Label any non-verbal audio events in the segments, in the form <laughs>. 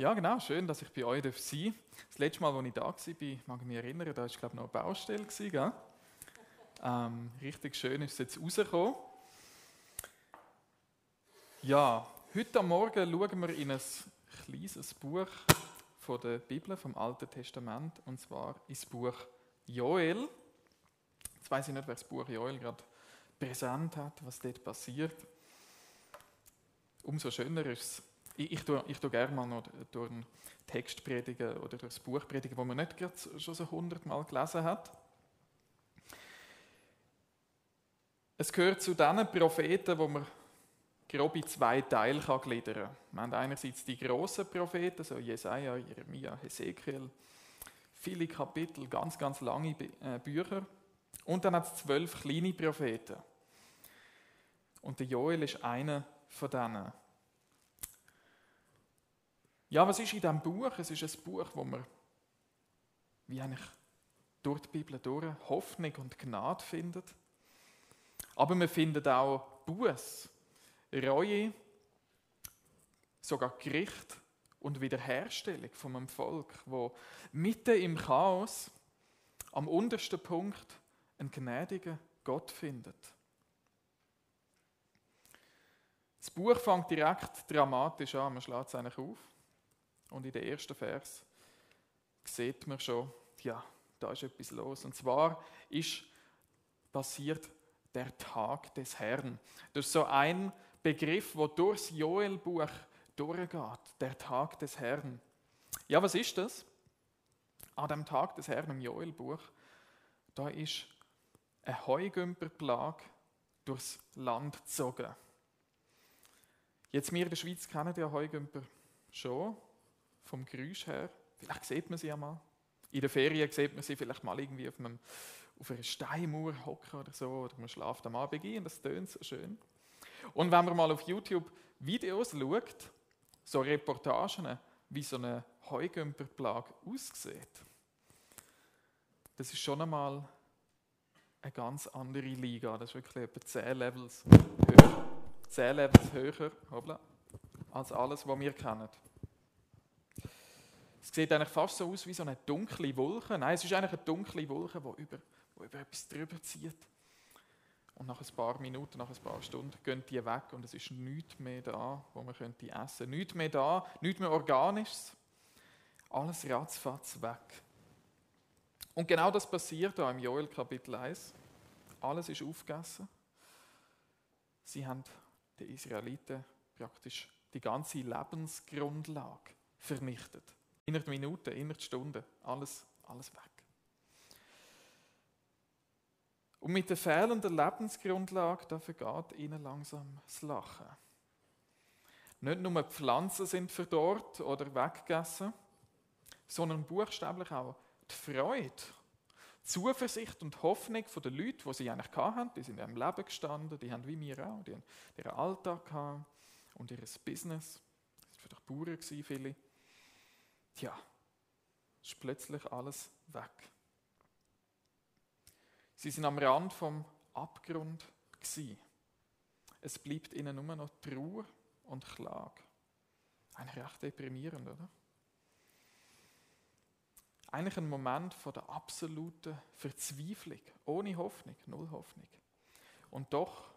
Ja, genau, schön, dass ich bei euch sein darf. Das letzte Mal, als ich da war, mag ich mich erinnern, da war glaube ich noch eine Baustelle. Gell? Ähm, richtig schön ist es jetzt rausgekommen. Ja, heute Morgen schauen wir in ein kleines Buch von der Bibel, vom Alten Testament, und zwar ins Buch Joel. Jetzt weiß ich nicht, wer das Buch Joel gerade präsent hat, was dort passiert. Umso schöner ist es, ich, ich, tue, ich tue gerne mal noch durch einen Text predigen oder durch das Buch predigen, wo man nicht gerade schon so hundertmal gelesen hat. Es gehört zu diesen Propheten, wo man grob in zwei Teile kann gliedern kann. Wir haben einerseits die grossen Propheten, so Jesaja, Jeremia, Hesekiel, viele Kapitel, ganz, ganz lange äh, Bücher. Und dann hat es zwölf kleine Propheten. Und der Joel ist einer von denen. Ja, was ist in diesem Buch? Es ist ein Buch, wo man wie eigentlich durch die Bibel durch Hoffnung und Gnade findet. Aber man findet auch Buß, Reue, sogar Gericht und Wiederherstellung von einem Volk, wo mitten im Chaos am untersten Punkt einen gnädigen Gott findet. Das Buch fängt direkt dramatisch an, man schlägt es eigentlich auf. Und in den ersten Vers sieht man schon, ja, da ist etwas los. Und zwar ist passiert der Tag des Herrn. Das ist so ein Begriff, wo durchs Joel-Buch durchgeht. Der Tag des Herrn. Ja, was ist das? An dem Tag des Herrn im Joel-Buch, da ist eine Heugümperplage durchs Land gezogen. Jetzt, wir in der Schweiz kennen die Heugümper schon vom Geräusch her. Vielleicht sieht man sie einmal. In der Ferien sieht man sie vielleicht mal irgendwie auf, einem, auf einer Steinmauer hocken oder so, oder man schlaft am Abend ein, das tönt so schön. Und wenn man mal auf YouTube Videos schaut, so Reportagen, wie so eine Heugümperplage aussieht, das ist schon einmal eine ganz andere Liga. Das ist wirklich etwa 10 Levels höher, 10 Levels höher hoppla, als alles, was wir kennen. Es sieht eigentlich fast so aus wie so eine dunkle Wolke. Nein, es ist eigentlich eine dunkle Wolke, die über, die über etwas drüber zieht. Und nach ein paar Minuten, nach ein paar Stunden gehen die weg und es ist nichts mehr da, wo man könnte essen. Nichts mehr da, nichts mehr Organisches. Alles ratzfatz weg. Und genau das passiert da im Joel Kapitel 1. Alles ist aufgegessen. Sie haben den Israeliten praktisch die ganze Lebensgrundlage vernichtet. Innerhalb Minuten, innerhalb Stunden, alles, alles weg. Und mit der fehlenden Lebensgrundlage, da vergeht ihnen langsam das Lachen. Nicht nur die Pflanzen sind verdorrt oder weggegessen, sondern buchstäblich auch die Freude, Zuversicht und Hoffnung der Leute, die sie eigentlich hatten, die sind in ihrem Leben gestanden, die haben wie wir auch, die haben ihren Alltag gehabt und ihr Business. Das waren vielleicht Bauern, viele. Tja, ist plötzlich alles weg. Sie sind am Rand vom Abgrund gsi. Es bleibt ihnen nur noch Trauer und Klage. Eigentlich recht deprimierend, oder? Eigentlich ein Moment von der absoluten Verzweiflung, ohne Hoffnung, null Hoffnung. Und doch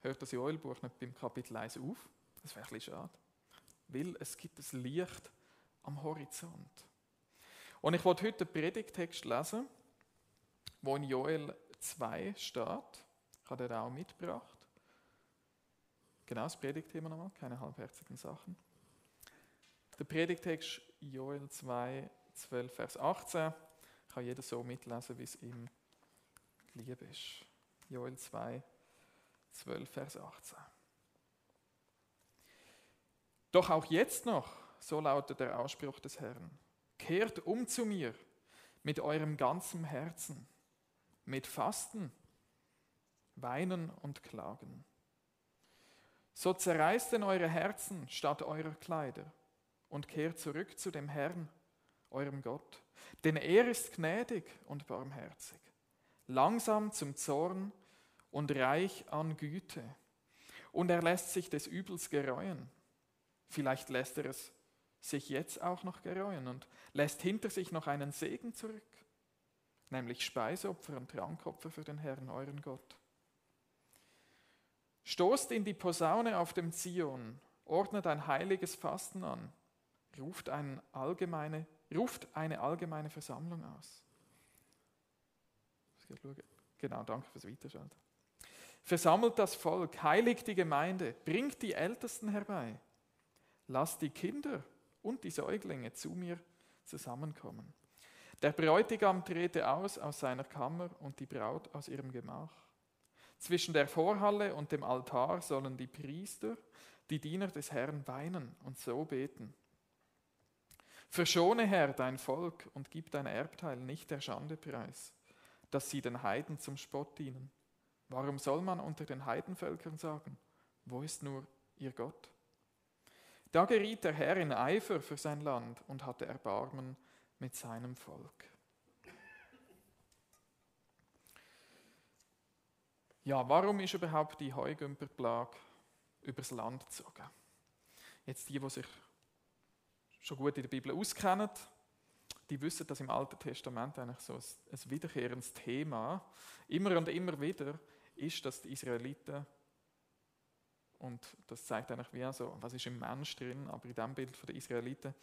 hört das Joelbuch nicht beim Kapitel 1 auf. Das wäre ein bisschen schade. Weil es gibt ein Licht Horizont. Und ich wollte heute einen Predigtext lesen, wo in Joel 2 steht. Ich habe den auch mitgebracht. Genau das Predigtthema nochmal, keine halbherzigen Sachen. Der Predigtext Joel 2, 12, Vers 18 kann jeder so mitlesen, wie es ihm lieb ist. Joel 2, 12, Vers 18. Doch auch jetzt noch so lautet der Ausspruch des Herrn. Kehrt um zu mir mit eurem ganzen Herzen, mit Fasten, Weinen und Klagen. So zerreißt denn eure Herzen statt eurer Kleider und kehrt zurück zu dem Herrn, eurem Gott. Denn er ist gnädig und barmherzig, langsam zum Zorn und reich an Güte. Und er lässt sich des Übels gereuen. Vielleicht lässt er es sich jetzt auch noch gereuen und lässt hinter sich noch einen Segen zurück, nämlich Speisopfer und Trankopfer für den Herrn, euren Gott. Stoßt in die Posaune auf dem Zion, ordnet ein heiliges Fasten an, ruft, ein allgemeine, ruft eine allgemeine Versammlung aus. Genau, danke fürs Weiterschalten. Versammelt das Volk, heiligt die Gemeinde, bringt die Ältesten herbei. Lasst die Kinder und die Säuglinge zu mir zusammenkommen. Der Bräutigam trete aus aus seiner Kammer und die Braut aus ihrem Gemach. Zwischen der Vorhalle und dem Altar sollen die Priester, die Diener des Herrn, weinen und so beten. Verschone, Herr, dein Volk und gib dein Erbteil nicht der Schande preis, dass sie den Heiden zum Spott dienen. Warum soll man unter den Heidenvölkern sagen, wo ist nur ihr Gott? Da geriet der Herr in Eifer für sein Land und hatte Erbarmen mit seinem Volk. Ja, warum ist überhaupt die Heugümperplage übers Land gezogen? Jetzt die, die sich schon gut in der Bibel auskennen, die wissen, dass im Alten Testament eigentlich so ein wiederkehrendes Thema immer und immer wieder ist, dass die Israeliten, und das zeigt eigentlich wie so, was ist im Mensch drin, aber in dem Bild der Israeliten,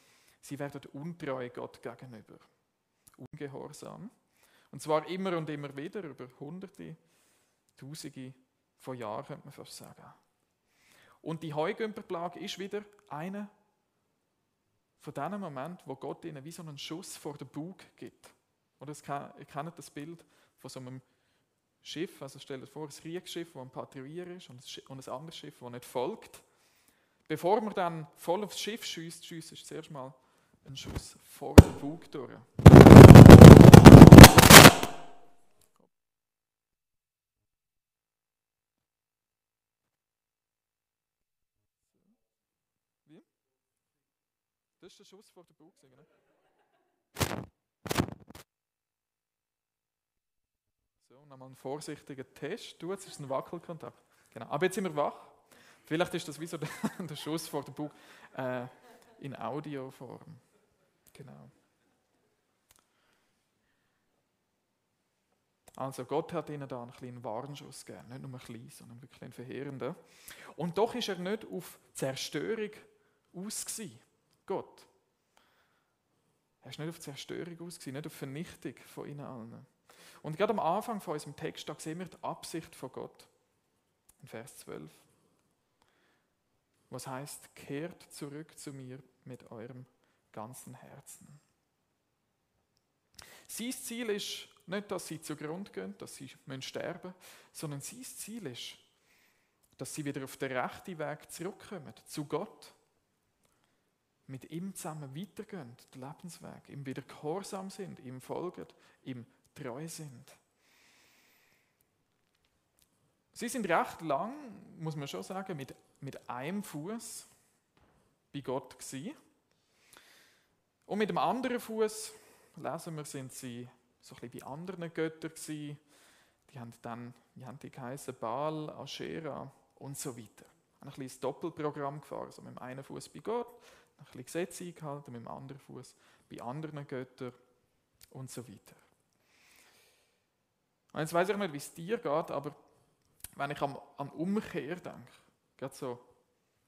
sie werden untreu Gott gegenüber, ungehorsam. Und zwar immer und immer wieder, über Hunderte, Tausende von Jahren, könnte man fast sagen. Und die Heugümperplage ist wieder eine von diesen Momenten, wo Gott ihnen wie so einen Schuss vor den Bug gibt. Oder ihr kennt das Bild von so einem Schiff, also stellt euch vor, ein Kriegsschiff, das ein Patrouillier ist und ein anderes Schiff, das nicht folgt. Bevor man dann voll aufs Schiff schießt, schießt es zuerst mal einen Schuss vor den Bug durch. Wie? Das ist der Schuss vor den Bug, ne? So, nochmal einen vorsichtigen Test. Du, jetzt ist ein Wackelkontakt. Genau. Aber jetzt sind wir wach. Vielleicht ist das wie so <laughs> der, Schuss vor dem Bug äh, in Audioform. Genau. Also Gott hat ihnen da einen kleinen Warnschuss gegeben, nicht nur ein kleinen, sondern wirklich einen verheerenden. Und doch ist er nicht auf Zerstörung aus Gott. Er ist nicht auf Zerstörung aus nicht auf Vernichtung von ihnen allen. Und gerade am Anfang von unserem Text, da sehen wir die Absicht von Gott. In Vers 12. Was heißt, kehrt zurück zu mir mit eurem ganzen Herzen. Sein Ziel ist nicht, dass sie zugrunde gehen, dass sie sterben müssen, sondern sein Ziel ist, dass sie wieder auf den rechten Weg zurückkommen, zu Gott. Mit ihm zusammen weitergehen, den Lebensweg, ihm wieder gehorsam sind, ihm folgen, ihm treu sind. Sie sind recht lang, muss man schon sagen, mit, mit einem Fuß bei Gott gewesen. Und mit dem anderen Fuß lesen wir, sind sie so ein bisschen wie anderen Götter gewesen. Die haben dann, wie haben die geheißen, Baal, Aschera und so weiter. Ein kleines Doppelprogramm gefahren, also mit dem einen Fuß bei Gott, ein bisschen Gesetze eingehalten, mit dem anderen Fuß bei anderen Göttern und so weiter. Und jetzt weiß ich nicht, wie es dir geht, aber wenn ich an, an Umkehr denke, gerade so,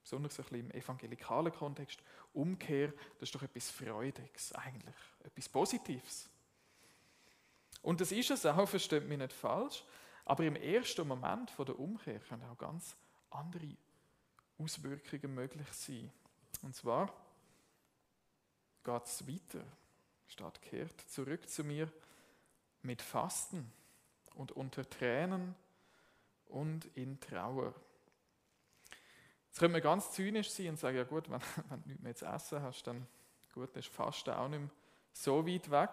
besonders ein bisschen im evangelikalen Kontext, Umkehr, das ist doch etwas Freudiges eigentlich, etwas Positives. Und das ist es auch, versteht mich nicht falsch, aber im ersten Moment von der Umkehr können auch ganz andere Auswirkungen möglich sein. Und zwar geht es weiter. Statt kehrt zurück zu mir mit Fasten und unter Tränen und in Trauer. Jetzt könnte man ganz zynisch sein und sagen, ja gut, wenn, <laughs> wenn du nichts mehr zu essen hast, dann gut, dann ist Fasten auch nicht mehr so weit weg.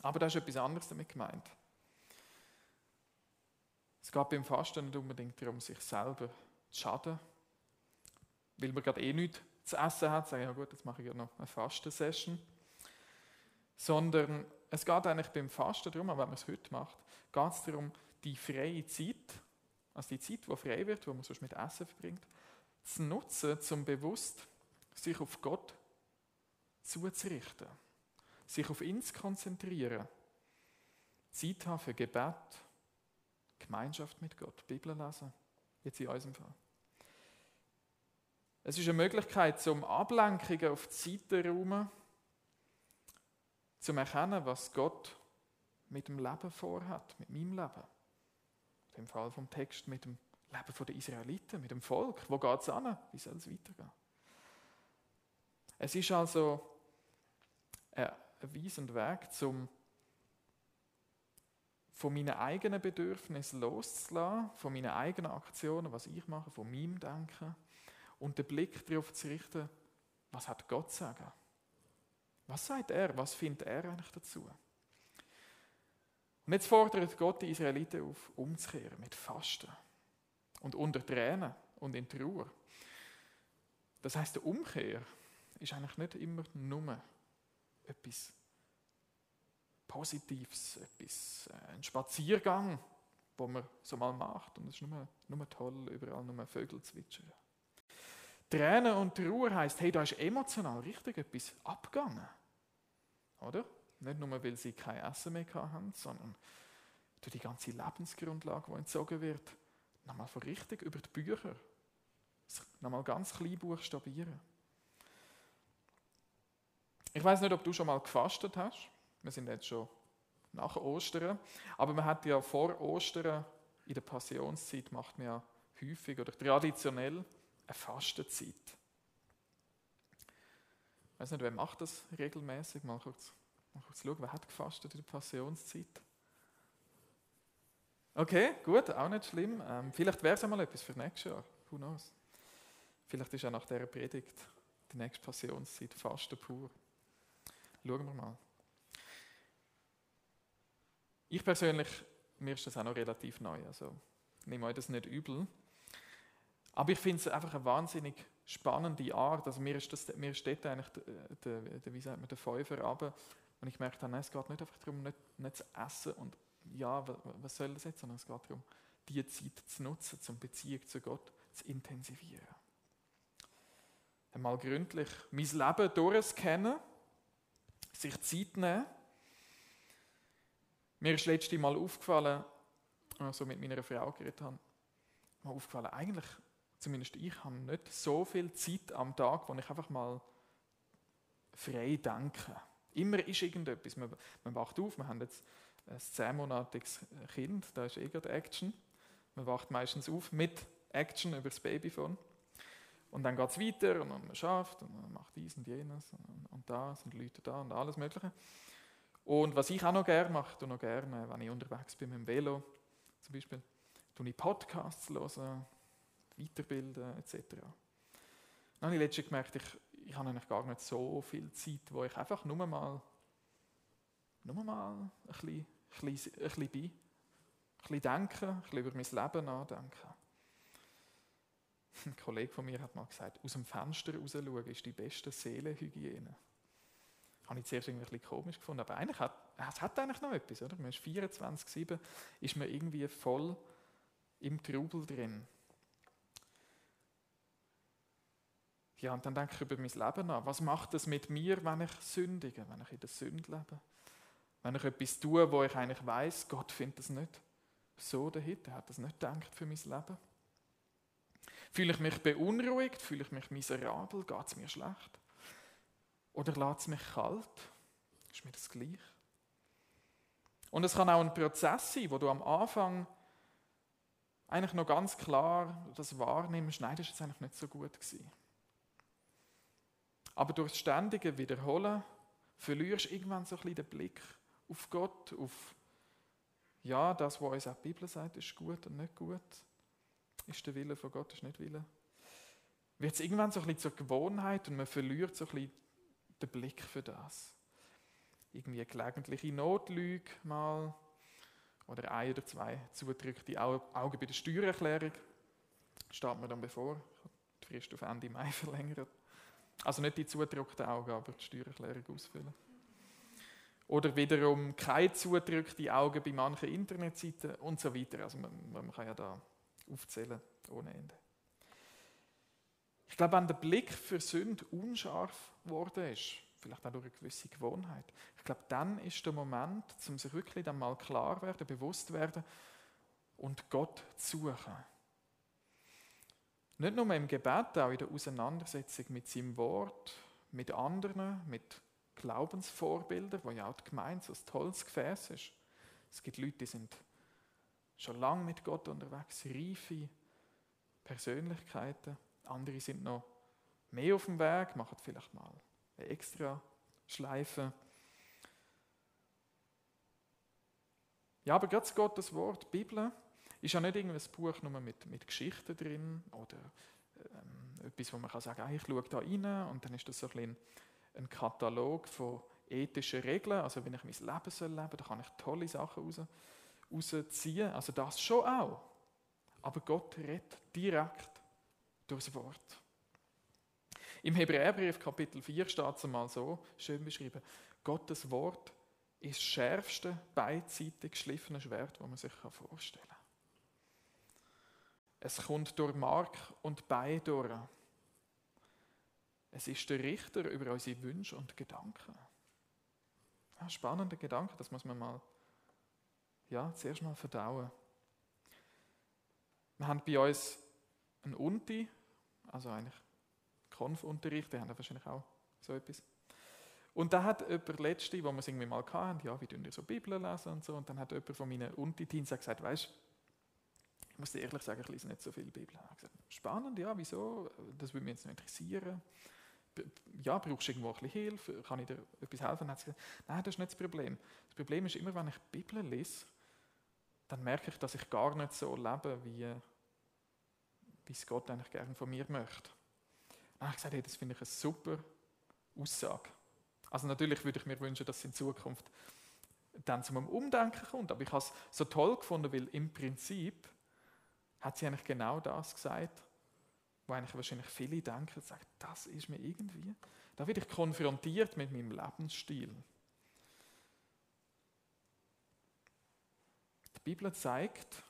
Aber da ist etwas anderes damit gemeint. Es geht beim Fasten nicht unbedingt darum, sich selber zu schaden, weil man gerade eh nichts zu essen hat, sagen, ja gut, jetzt mache ich ja noch eine Fastensession. Sondern es geht eigentlich beim Fasten darum, wenn man es heute macht, geht es darum, die freie Zeit, also die Zeit, die frei wird, die man sonst mit Essen verbringt, zu nutzen, um bewusst sich auf Gott zuzurichten, sich auf ihn zu konzentrieren, Zeit haben für Gebet, Gemeinschaft mit Gott, Bibel lesen, jetzt in unserem Fall. Es ist eine Möglichkeit, zum Ablenkungen auf die Seite zu zum erkennen, was Gott mit dem Leben vorhat, mit meinem Leben. Im Fall vom Text mit dem Leben der Israeliten, mit dem Volk. Wo geht es an? Wie soll es weitergehen? Es ist also ein Weis und Weg, zum von meinen eigenen Bedürfnissen loszulassen, von meinen eigenen Aktionen, was ich mache, von meinem Denken und den Blick darauf zu richten, was hat Gott zu sagen? Was sagt er? Was findet er eigentlich dazu? Und jetzt fordert Gott die Israeliten auf, umzukehren mit Fasten und unter Tränen und in Trauer. Das heißt, der Umkehr ist eigentlich nicht immer nur etwas Positives, etwas, äh, ein Spaziergang, wo man so mal macht und es ist nur, nur toll, überall nur Vögel zwitschern. Tränen und Trauer heisst, hey, da ist emotional richtig etwas abgegangen. Oder? Nicht nur, weil sie kein Essen mehr haben, sondern durch die ganze Lebensgrundlage, die entzogen wird, nochmal von richtig über die Bücher, nochmal ganz klein buchstabieren. Ich weiß nicht, ob du schon mal gefastet hast. Wir sind jetzt schon nach Ostern. Aber man hat ja vor Ostern, in der Passionszeit, macht man ja häufig oder traditionell eine Fastenzeit. Ich weiß nicht, wer macht das regelmäßig? Mal kurz, mal kurz schauen, wer hat gefastet in der Passionszeit? Okay, gut, auch nicht schlimm. Ähm, vielleicht wäre es einmal etwas für nächstes Jahr. Who knows? Vielleicht ist ja nach dieser Predigt die nächste Passionszeit Fasten pur. Schauen wir mal. Ich persönlich, mir ist das auch noch relativ neu, also nehme euch das nicht übel. Aber ich finde es einfach eine wahnsinnig spannende Art. Also mir, ist das, mir steht eigentlich der, der, wie sagt man, der Feuer ab. Und ich merke dann, es geht nicht einfach darum, nicht, nicht zu essen und ja, was soll das jetzt, sondern es geht darum, diese Zeit zu nutzen, um Beziehung zu Gott zu intensivieren. Einmal gründlich mein Leben durchscannen, sich Zeit nehmen mir ist letzte Mal aufgefallen, also mit meiner Frau geredet habe, mir aufgefallen, eigentlich, zumindest ich, habe nicht so viel Zeit am Tag, wo ich einfach mal frei denke. Immer ist irgendetwas. Man, man wacht auf, wir haben jetzt ein zehnmonatiges Kind, da ist eh gerade Action. Man wacht meistens auf mit Action über das Babyphone. Und dann geht es weiter und man schafft und man macht dies und jenes und, und das und Leute da und alles Mögliche. Und was ich auch noch gerne mache, noch gerne, wenn ich unterwegs bin mit dem Velo zum Beispiel, tue ich Podcasts hören, weiterbilden etc. Dann habe ich letztens gemerkt, ich, ich habe eigentlich gar nicht so viel Zeit, wo ich einfach nur mal, nur mal ein bisschen, ein bisschen, ein bisschen bin, ein bisschen denken, ein bisschen über mein Leben nachdenken. Ein Kollege von mir hat mal gesagt, aus dem Fenster raus schauen ist die beste Seelenhygiene habe ich zuerst irgendwie ein bisschen komisch gefunden, aber eigentlich hat es hat eigentlich noch etwas, oder? Man ist 24/7, ist man irgendwie voll im Trubel drin. Ja, und dann denke ich über mein Leben nach. Was macht es mit mir, wenn ich sündige, wenn ich in der Sünde lebe? Wenn ich etwas tue, wo ich eigentlich weiß, Gott findet das nicht so dahinter, er hat das nicht gedacht für mein Leben. Fühle ich mich beunruhigt, fühle ich mich miserabel, geht es mir schlecht? Oder lässt es mich kalt? Ist mir das gleich? Und es kann auch ein Prozess sein, wo du am Anfang eigentlich noch ganz klar das wahrnimmst, nein, das ist jetzt eigentlich nicht so gut gewesen. Aber durch das ständige Wiederholen verlierst du irgendwann so ein bisschen den Blick auf Gott, auf ja, das, was uns auch die Bibel sagt, ist gut und nicht gut. Ist der Wille von Gott, ist nicht Wille. Wird es irgendwann so ein bisschen zur Gewohnheit und man verliert so ein bisschen den Blick für das. Irgendwie eine gelegentliche Notlüge mal oder ein oder zwei zudrückte Augen bei der Steuererklärung. Steht mir dann bevor. Die Frist auf Ende Mai <laughs> verlängert. Also nicht die zudrückten Augen, aber die Steuererklärung ausfüllen. Oder wiederum keine zudrückten Augen bei manchen Internetseiten und so weiter. Also man, man kann ja da aufzählen ohne Ende. Ich glaube, wenn der Blick für Sünde unscharf geworden ist, vielleicht auch durch eine gewisse Gewohnheit. Ich glaube, dann ist der Moment, um sich wirklich dann mal klar werden, bewusst werden und Gott zu suchen. Nicht nur im Gebet, auch in der Auseinandersetzung mit seinem Wort, mit anderen, mit Glaubensvorbildern, wo ja auch die Gemeinde so ein tolles Gefäß ist. Es gibt Leute, die sind schon lange mit Gott unterwegs, reife Persönlichkeiten. Andere sind noch mehr auf dem Weg, machen vielleicht mal eine extra Schleife. Ja, aber Gottes Gottes Wort, die Bibel, ist ja nicht irgendein Buch nur mit, mit Geschichten drin oder ähm, etwas, wo man kann sagen, ah, ich schaue da rein und dann ist das so ein, ein Katalog von ethischen Regeln, also wenn ich mein Leben soll leben, da kann ich tolle Sachen raus, rausziehen, also das schon auch. Aber Gott redet direkt durchs Wort. Im Hebräerbrief Kapitel 4 steht es einmal so schön beschrieben: Gottes Wort ist das schärfste, beidseitig geschliffene Schwert, das man sich vorstellen kann. Es kommt durch Mark und Bein durch. Es ist der Richter über unsere Wünsche und Gedanken. Ja, spannender Gedanke, das muss man mal ja, zuerst mal verdauen. Wir haben bei uns einen Unti, also eigentlich Konfunterricht, der haben wahrscheinlich auch so etwas. Und da hat jemand letzte, wo wir es irgendwie mal hatten, ja, wie tun ihr so Bibel lesen und so, und dann hat jemand von meinen Unti-Teens gesagt, weißt ich muss ehrlich sagen, ich lese nicht so viel Bibel. Gesagt, spannend, ja, wieso? Das würde mich jetzt noch interessieren. Ja, brauchst du irgendwo ein bisschen Hilfe? Kann ich dir etwas helfen? Dann hat sie gesagt, nein, das ist nicht das Problem. Das Problem ist immer, wenn ich die Bibel lese, dann merke ich, dass ich gar nicht so lebe, wie, wie es Gott eigentlich gerne von mir möchte. Dann habe ich gesagt, hey, das finde ich eine super Aussage. Also natürlich würde ich mir wünschen, dass es in Zukunft dann zu einem Umdenken kommt. Aber ich habe es so toll gefunden, weil im Prinzip hat sie eigentlich genau das gesagt, wo eigentlich wahrscheinlich viele denken sagen, das ist mir irgendwie. Da werde ich konfrontiert mit meinem Lebensstil. Die Bibel zeigt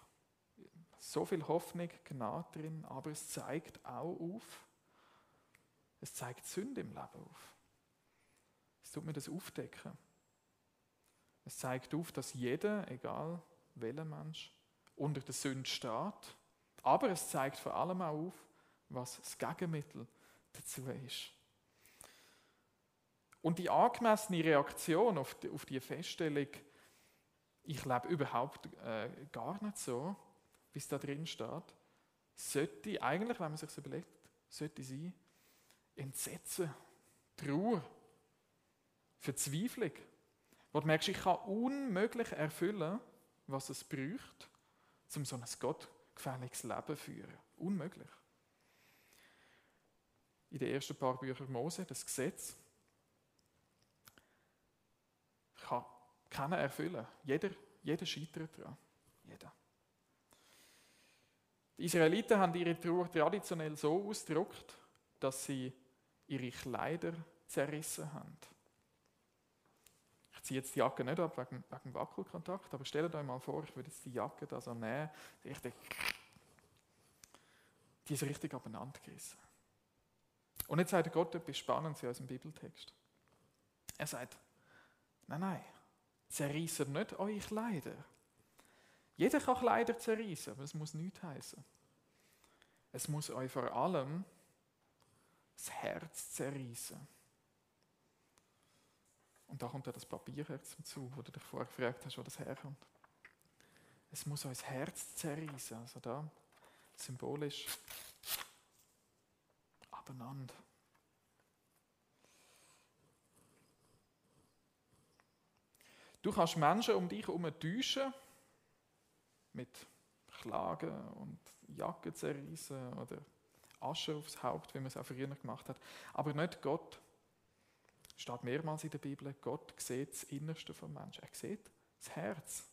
so viel Hoffnung, Gnade drin, aber es zeigt auch auf, es zeigt Sünde im Leben auf. Es tut mir das aufdecken. Es zeigt auf, dass jeder, egal welcher Mensch, unter der Sünde steht. Aber es zeigt vor allem auch auf, was das Gegenmittel dazu ist. Und die angemessene Reaktion auf die, auf die Feststellung, ich lebe überhaupt äh, gar nicht so, wie es da drin steht, sollte eigentlich, wenn man sich überlegt, sollte sein, Entsetzen, Trauer, Verzweiflung. Wo du merkst, ich kann unmöglich erfüllen, was es braucht, um so ein gottgefälliges Leben führen. Unmöglich. In den ersten paar Büchern Mose, das Gesetz, kann keiner erfüllen. Jeder, jeder scheitert daran. Jeder. Die Israeliten haben ihre Trauer traditionell so ausgedrückt, dass sie ihre Kleider zerrissen haben. Ich ziehe jetzt die Jacke nicht ab wegen, wegen Wackelkontakt, aber stellt euch mal vor, ich würde jetzt die Jacke da so nehmen, richtig, die ist richtig abeinander gerissen. Und jetzt sagt Gott etwas Spannendes in unserem Bibeltext. Er sagt, nein, nein, zerreißen nicht eure Kleider. Jeder kann Kleider zerreißen, aber es muss nichts heißen. Es muss euch vor allem das Herz zerreißen. Und da kommt ja das Papierherz hinzu, wo du dich vorher gefragt hast, wo das herkommt. Es muss euch das Herz zerreißen. Also da symbolisch abeinander. Du kannst Menschen um dich herum täuschen, mit Klagen und Jacken zerreißen oder Asche aufs Haupt, wie man es auch früher gemacht hat. Aber nicht Gott. Steht mehrmals in der Bibel, Gott sieht das Innerste vom Menschen. Er sieht das Herz.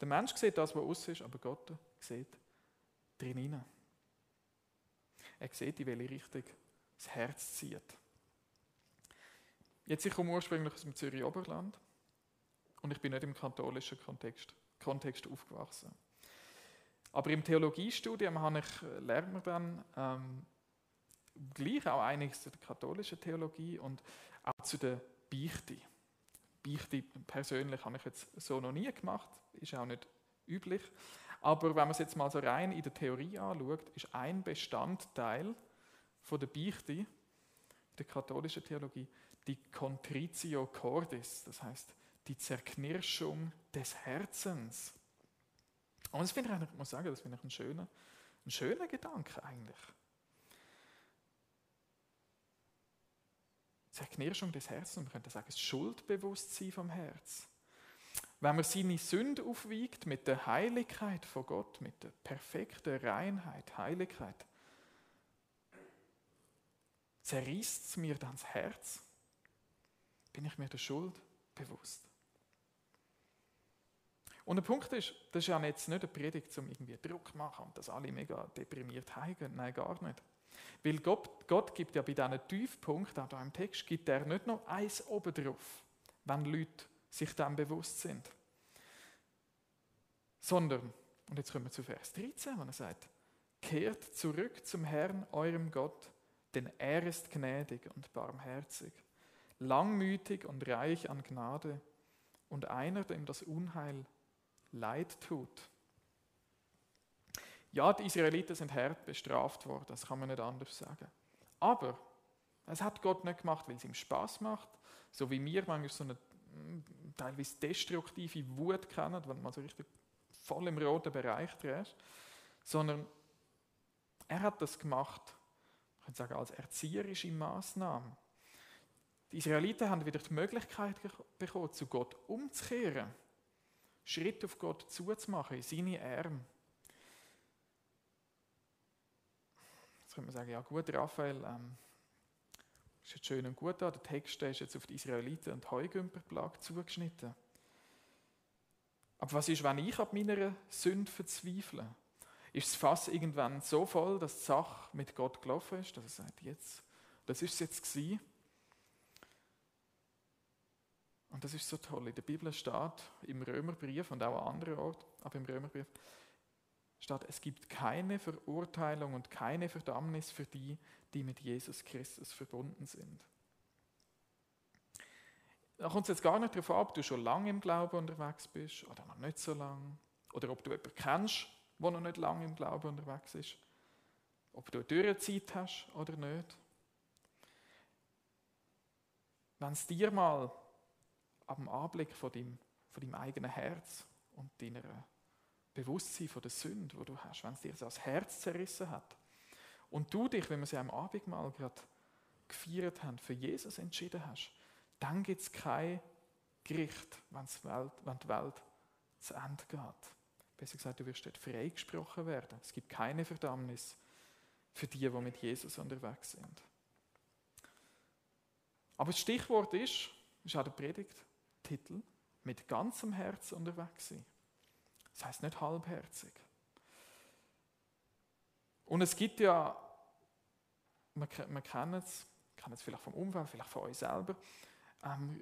Der Mensch sieht das, was aus ist, aber Gott sieht drin. Er sieht, in welche Richtung das Herz zieht. Jetzt, ich komme ursprünglich aus dem Zürich Oberland und ich bin nicht im katholischen Kontext, Kontext aufgewachsen. Aber im Theologiestudium habe ich, äh, lernt man dann ähm, gleich auch einiges zur katholischen Theologie und auch zu der Beichte. Beichte persönlich habe ich jetzt so noch nie gemacht, ist auch nicht üblich. Aber wenn man es jetzt mal so rein in der Theorie anschaut, ist ein Bestandteil von der Beichte, der katholischen Theologie, die Contritio Cordis, das heißt die Zerknirschung des Herzens. Und das finde ich, ich muss sagen, das finde ich ein schöner, ein schöner Gedanke eigentlich. Zerknirschung des Herzens, man könnte sagen, das Schuldbewusstsein vom Herz. Wenn man seine Sünde aufwiegt mit der Heiligkeit von Gott, mit der perfekten Reinheit, Heiligkeit, zerreißt es mir dann das Herz? Bin ich mir der Schuld bewusst? Und der Punkt ist, das ist ja jetzt nicht eine Predigt, um irgendwie Druck zu machen und dass alle mega deprimiert heimgehen. Nein, gar nicht. Weil Gott, Gott gibt ja bei diesen Tiefpunkten, auch hier im Text, gibt er nicht noch eins oben drauf, wenn Leute sich dem bewusst sind. Sondern, und jetzt kommen wir zu Vers 13, wo er sagt, kehrt zurück zum Herrn, eurem Gott, denn er ist gnädig und barmherzig, langmütig und reich an Gnade und einer, dem das Unheil leid tut. Ja, die Israeliten sind hart bestraft worden, das kann man nicht anders sagen. Aber es hat Gott nicht gemacht, weil es ihm Spaß macht, so wie wir manchmal so eine teilweise destruktive Wut kennen, wenn man so richtig voll im roten Bereich drehst, sondern er hat das gemacht, ich könnte sagen, als erzieherische Maßnahme. Die Israeliten haben wieder die Möglichkeit bekommen, zu Gott umzukehren Schritt auf Gott zuzumachen, in seine Arme. Jetzt könnte man sagen, ja gut, Raphael, ähm, ist jetzt schön und gut da, der Text ist jetzt auf die Israeliten und Heugümperplage zugeschnitten. Aber was ist, wenn ich ab meiner Sünde verzweifle? Ist das Fass irgendwann so voll, dass die Sache mit Gott gelaufen ist, dass er sagt, jetzt, das ist es jetzt gewesen, und das ist so toll. In der Bibel steht, im Römerbrief und auch an anderen Orten, aber im Römerbrief steht, es gibt keine Verurteilung und keine Verdammnis für die, die mit Jesus Christus verbunden sind. Da kommt es jetzt gar nicht darauf an, ob du schon lange im Glauben unterwegs bist oder noch nicht so lange. Oder ob du jemanden kennst, der noch nicht lange im Glauben unterwegs ist. Ob du eine Dürrezeit hast oder nicht. Wenn es dir mal am Anblick von deinem, von deinem eigenen Herz und deiner Bewusstsein von der Sünde, wo du hast, wenn es dir das Herz zerrissen hat und du dich, wenn wir sie am Abendmahl gerade gefeiert haben, für Jesus entschieden hast, dann gibt es kein Gericht, wenn die Welt zu Ende geht. Besser gesagt, du wirst dort freigesprochen werden. Es gibt keine Verdammnis für die, die mit Jesus unterwegs sind. Aber das Stichwort ist, ist auch der Predigt, Titel mit ganzem Herz unterwegs sein. Das heißt nicht halbherzig. Und es gibt ja, man, man kennt es, kennt es vielleicht vom Umfeld, vielleicht von euch selber, ähm,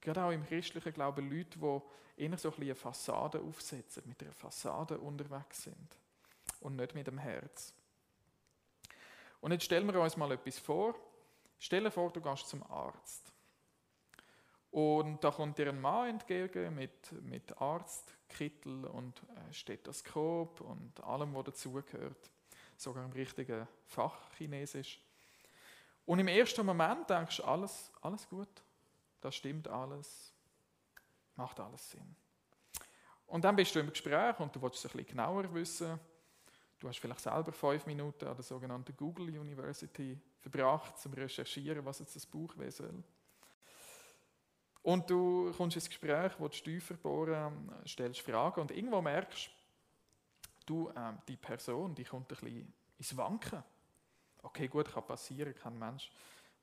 gerade auch im christlichen Glauben Leute, die eher so ein eine Fassade aufsetzen, mit einer Fassade unterwegs sind und nicht mit dem Herz. Und jetzt stellen wir uns mal etwas vor. Stell dir vor, du gehst zum Arzt. Und da kommt dir ein Mann entgegen mit, mit Arztkittel und äh, Stethoskop und allem, was dazugehört. Sogar im richtigen Fach Chinesisch. Und im ersten Moment denkst du, alles, alles gut, das stimmt alles, macht alles Sinn. Und dann bist du im Gespräch und du willst es ein bisschen genauer wissen. Du hast vielleicht selber fünf Minuten an der sogenannten Google University verbracht, um zu recherchieren, was jetzt das Buch weh soll. Und du kommst ins Gespräch, die tiefer bohren, stellst Fragen und irgendwo merkst du, äh, die Person, die kommt ein bisschen ins Wanken. Okay, gut, kann passieren, kein Mensch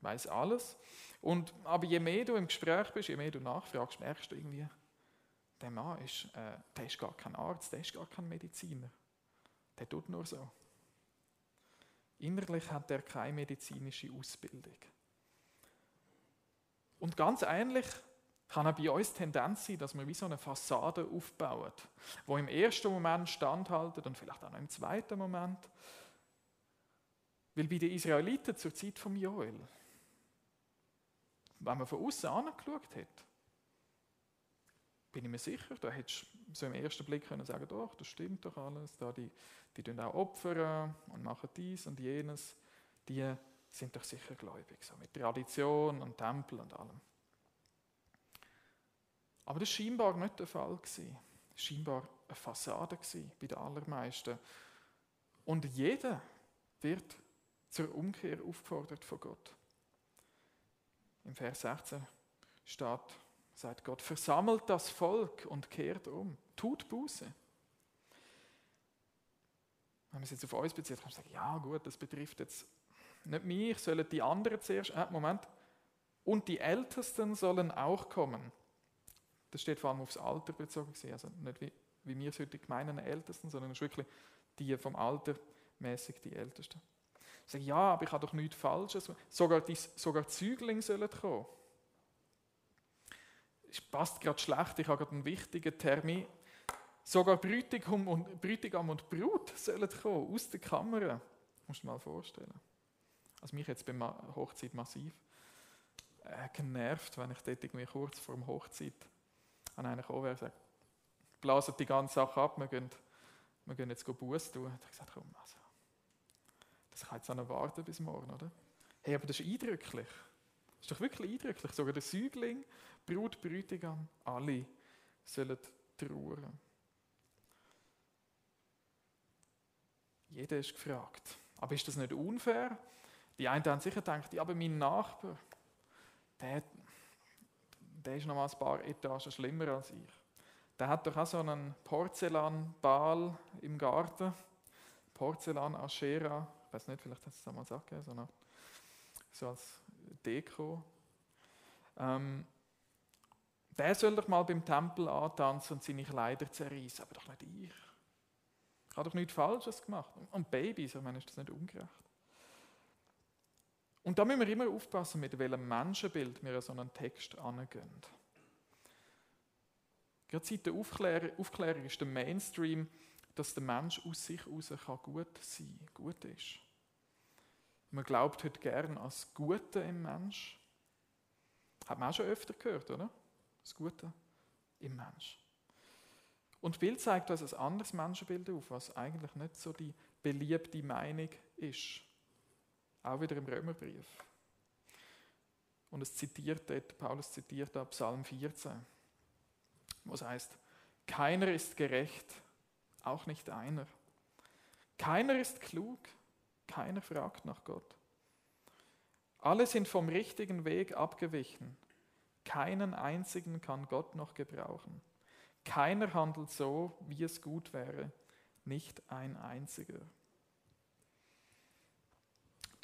weiß alles. Und, aber je mehr du im Gespräch bist, je mehr du nachfragst, merkst du irgendwie, der Mann ist, äh, der ist gar kein Arzt, der ist gar kein Mediziner. Der tut nur so. Innerlich hat er keine medizinische Ausbildung. Und ganz ähnlich kann auch bei uns Tendenz sein, dass wir wie so eine Fassade aufbauen, wo im ersten Moment standhaltet und vielleicht auch noch im zweiten Moment. Weil bei den Israeliten zur Zeit von Joel, wenn man von außen angeschaut hat, bin ich mir sicher, da hättest du so im ersten Blick können sagen, doch, das stimmt doch alles, da die, die tun auch Opfer und machen dies und jenes, die sind doch sicher gläubig, so mit Tradition und Tempel und allem. Aber das war scheinbar nicht der Fall. Gewesen. Scheinbar eine Fassade bei den allermeisten. Und jeder wird zur Umkehr aufgefordert von Gott. Im Vers 16 steht, sagt Gott, versammelt das Volk und kehrt um. Tut Buße. Wenn man es jetzt auf uns bezieht, kann man sagen, ja gut, das betrifft jetzt nicht mich, sollen die anderen zuerst, äh, Moment, und die Ältesten sollen auch kommen. Das steht vor allem aufs Alter bezogen, also nicht wie, wie wir es heute meinen Ältesten, sondern es ist wirklich die vom Alter mäßig die Ältesten. Ich sage, ja, aber ich habe doch nichts Falsches. Sogar die, sogar Züglinge sollen kommen es passt gerade schlecht, ich habe gerade einen wichtigen Termin. Sogar Bräutigam und, und Brut sollen kommen, aus der Kamera. Musst du dir mal vorstellen. Also mich jetzt bei Hochzeit massiv äh, genervt, wenn ich dort irgendwie kurz vor der Hochzeit an einen gekommen wäre und sagt, blasen die ganze Sache ab, wir gehen, wir gehen jetzt Buß tun. Habe ich gesagt, komm, also, das kann jetzt auch noch warten bis morgen, oder? Hey, aber das ist eindrücklich. Das ist doch wirklich eindrücklich. Sogar der Säugling, Brut, Brütigam, alle sollen trauern. Jeder ist gefragt. Aber ist das nicht unfair? Die einen haben sicher gedacht, ja, aber mein Nachbar, der, der ist noch mal ein paar Etagen schlimmer als ich. Der hat doch auch so einen Porzellanball im Garten. Porzellan Aschera. Ich weiß nicht, vielleicht hat es das mal gesagt, so, so als Deko. Ähm, der soll doch mal beim Tempel antanzen und seine Kleider zerreißen, aber doch nicht ich. Ich habe doch nichts Falsches gemacht. Und Babys, ich meine, ist das nicht ungerecht? Und da müssen wir immer aufpassen, mit welchem Menschenbild wir so einen Text angehen. Gerade seit der Aufklärung, Aufklärung ist der Mainstream, dass der Mensch aus sich heraus gut sein kann, gut ist. Man glaubt heute gern an das Gute im Mensch. Hat man auch schon öfter gehört, oder? Das Gute im Mensch. Und die Bild zeigt uns ein anderes Menschenbild auf, was eigentlich nicht so die beliebte Meinung ist. Auch wieder im Römerbrief. Und es zitiert dort, Paulus zitiert da Psalm 14, wo es heißt, keiner ist gerecht, auch nicht einer. Keiner ist klug, keiner fragt nach Gott. Alle sind vom richtigen Weg abgewichen. Keinen einzigen kann Gott noch gebrauchen. Keiner handelt so, wie es gut wäre, nicht ein einziger.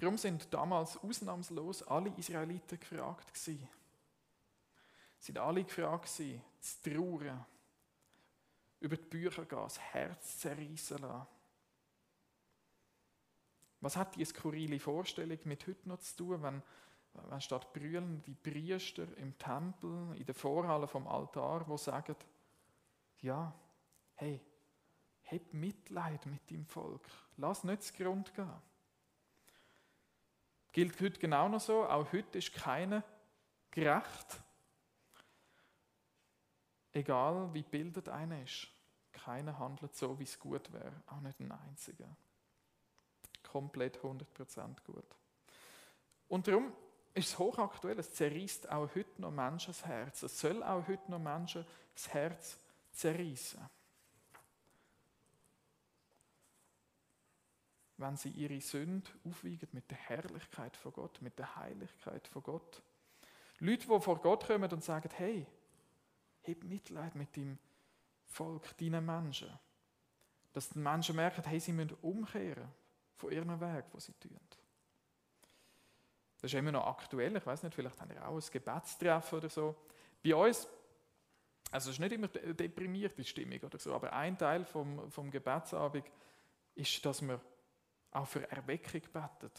Darum sind damals ausnahmslos alle Israeliten gefragt gewesen. Sind alle gefragt gewesen, zu trauern, über die Bücher gehen, das Herz zerreißen lassen was hat die skurrile Vorstellung mit heute noch zu tun, wenn, wenn statt brüllen die Priester im Tempel, in der Vorhalle vom Altar, wo sagen, ja, hey, hab Mitleid mit dem Volk, lass nicht zu Grund gehen. Gilt heute genau noch so, auch heute ist keiner gerecht. Egal wie bildet einer ist, keiner handelt so, wie es gut wäre, auch nicht ein einziger komplett 100% gut. Und darum ist es hochaktuell, es zerreißt auch heute noch Menschen das Herz. Es soll auch heute noch Menschen das Herz zerreißen. Wenn sie ihre Sünde aufwiegen mit der Herrlichkeit von Gott, mit der Heiligkeit von Gott. Leute, die vor Gott kommen und sagen, hey, hab Mitleid mit dem Volk, deinen Menschen. Dass die Menschen merken, hey, sie müssen umkehren von ihrem Weg, wo sie tun. Das ist immer noch aktuell. Ich weiß nicht, vielleicht haben ihr auch ein Gebetstreffen oder so. Bei uns, also es ist nicht immer deprimierte Stimmung oder so, aber ein Teil vom, vom Gebetsabend ist, dass wir auch für Erweckung beten.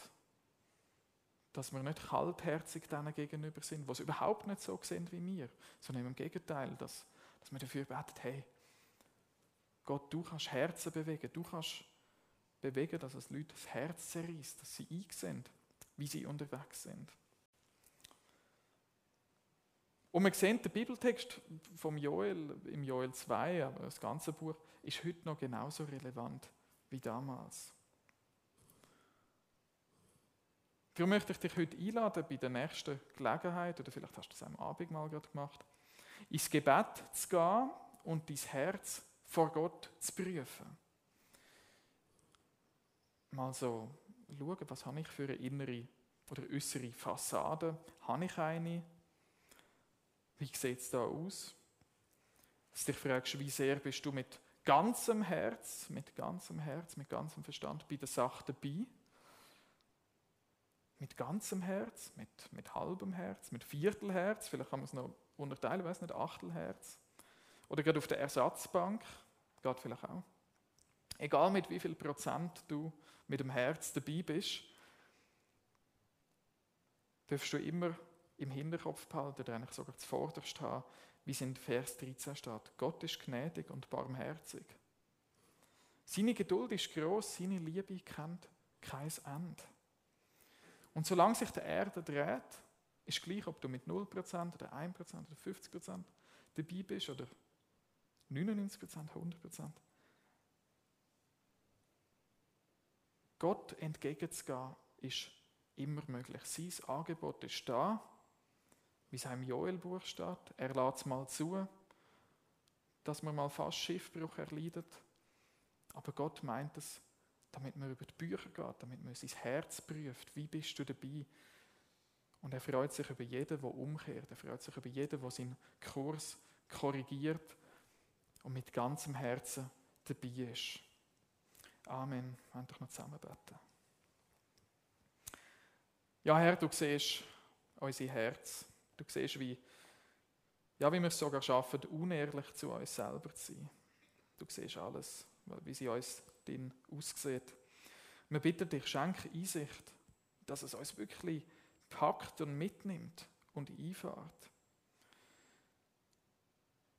Dass wir nicht kaltherzig denen gegenüber sind, was überhaupt nicht so sind wie wir, sondern im Gegenteil, dass, dass wir dafür beten, hey, Gott, du kannst Herzen bewegen, du kannst bewegen, dass es Leute das Herz zerreißt, dass sie einsehen, wie sie unterwegs sind. Und wir sehen, der Bibeltext vom Joel, im Joel 2, aber das ganze Buch, ist heute noch genauso relevant wie damals. Darum möchte ich dich heute einladen, bei der nächsten Gelegenheit, oder vielleicht hast du das am Abend mal gerade gemacht, ins Gebet zu gehen und dein Herz vor Gott zu prüfen. Mal so schauen, was habe ich für eine innere oder äußere Fassade? Habe ich eine? Wie sieht es da aus? Dass du dich fragst, wie sehr bist du mit ganzem Herz, mit ganzem Herz, mit ganzem Verstand bei der Sache dabei? Mit ganzem Herz, mit, mit halbem Herz, mit Viertelherz, vielleicht kann man es noch unterteilen, weiß nicht, Achtelherz. Oder gerade auf der Ersatzbank, geht vielleicht auch. Egal mit wie viel Prozent du mit dem Herz dabei bist, darfst du immer im Hinterkopf behalten, oder eigentlich sogar zuvorderst haben, wie es in Vers 13 steht. Gott ist gnädig und barmherzig. Seine Geduld ist groß, seine Liebe kennt kein Ende. Und solange sich die Erde dreht, ist gleich, ob du mit 0% oder 1% oder 50% dabei bist oder 99%, 100%. Gott entgegenzugehen ist immer möglich. Sein Angebot ist da, wie es im Joel-Buch steht. Er lädt es mal zu, dass man mal fast Schiffbruch erleidet. Aber Gott meint es, damit man über die Bücher geht, damit man sein Herz prüft. Wie bist du dabei? Und er freut sich über jeden, der umkehrt. Er freut sich über jeden, der seinen Kurs korrigiert und mit ganzem Herzen dabei ist. Amen. Wir wollen doch noch zusammen beten. Ja, Herr, du siehst unser Herz. Du siehst, wie, ja, wie wir es sogar schaffen, unehrlich zu uns selber zu sein. Du siehst alles, wie sie uns drin aussieht. Wir bitten dich, schenke Einsicht, dass es uns wirklich packt und mitnimmt und einfährt.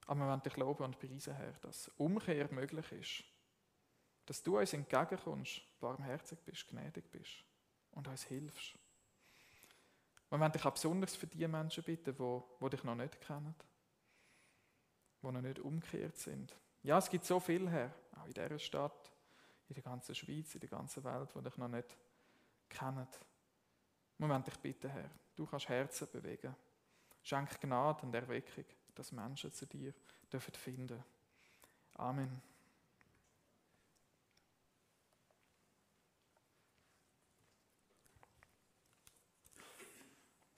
Aber wir wollen dich loben und preisen, Herr, dass Umkehr möglich ist. Dass du uns entgegenkommst, barmherzig bist, gnädig bist und uns hilfst. Wir wollen dich auch besonders für die Menschen bitten, die, die dich noch nicht kennen, die noch nicht umgekehrt sind. Ja, es gibt so viel her, auch in dieser Stadt, in der ganzen Schweiz, in der ganzen Welt, die dich noch nicht kennen. Wir wollen dich bitten, Herr, du kannst Herzen bewegen. Schenk Gnade und Erweckung, dass Menschen zu dir dürfen finden. Amen.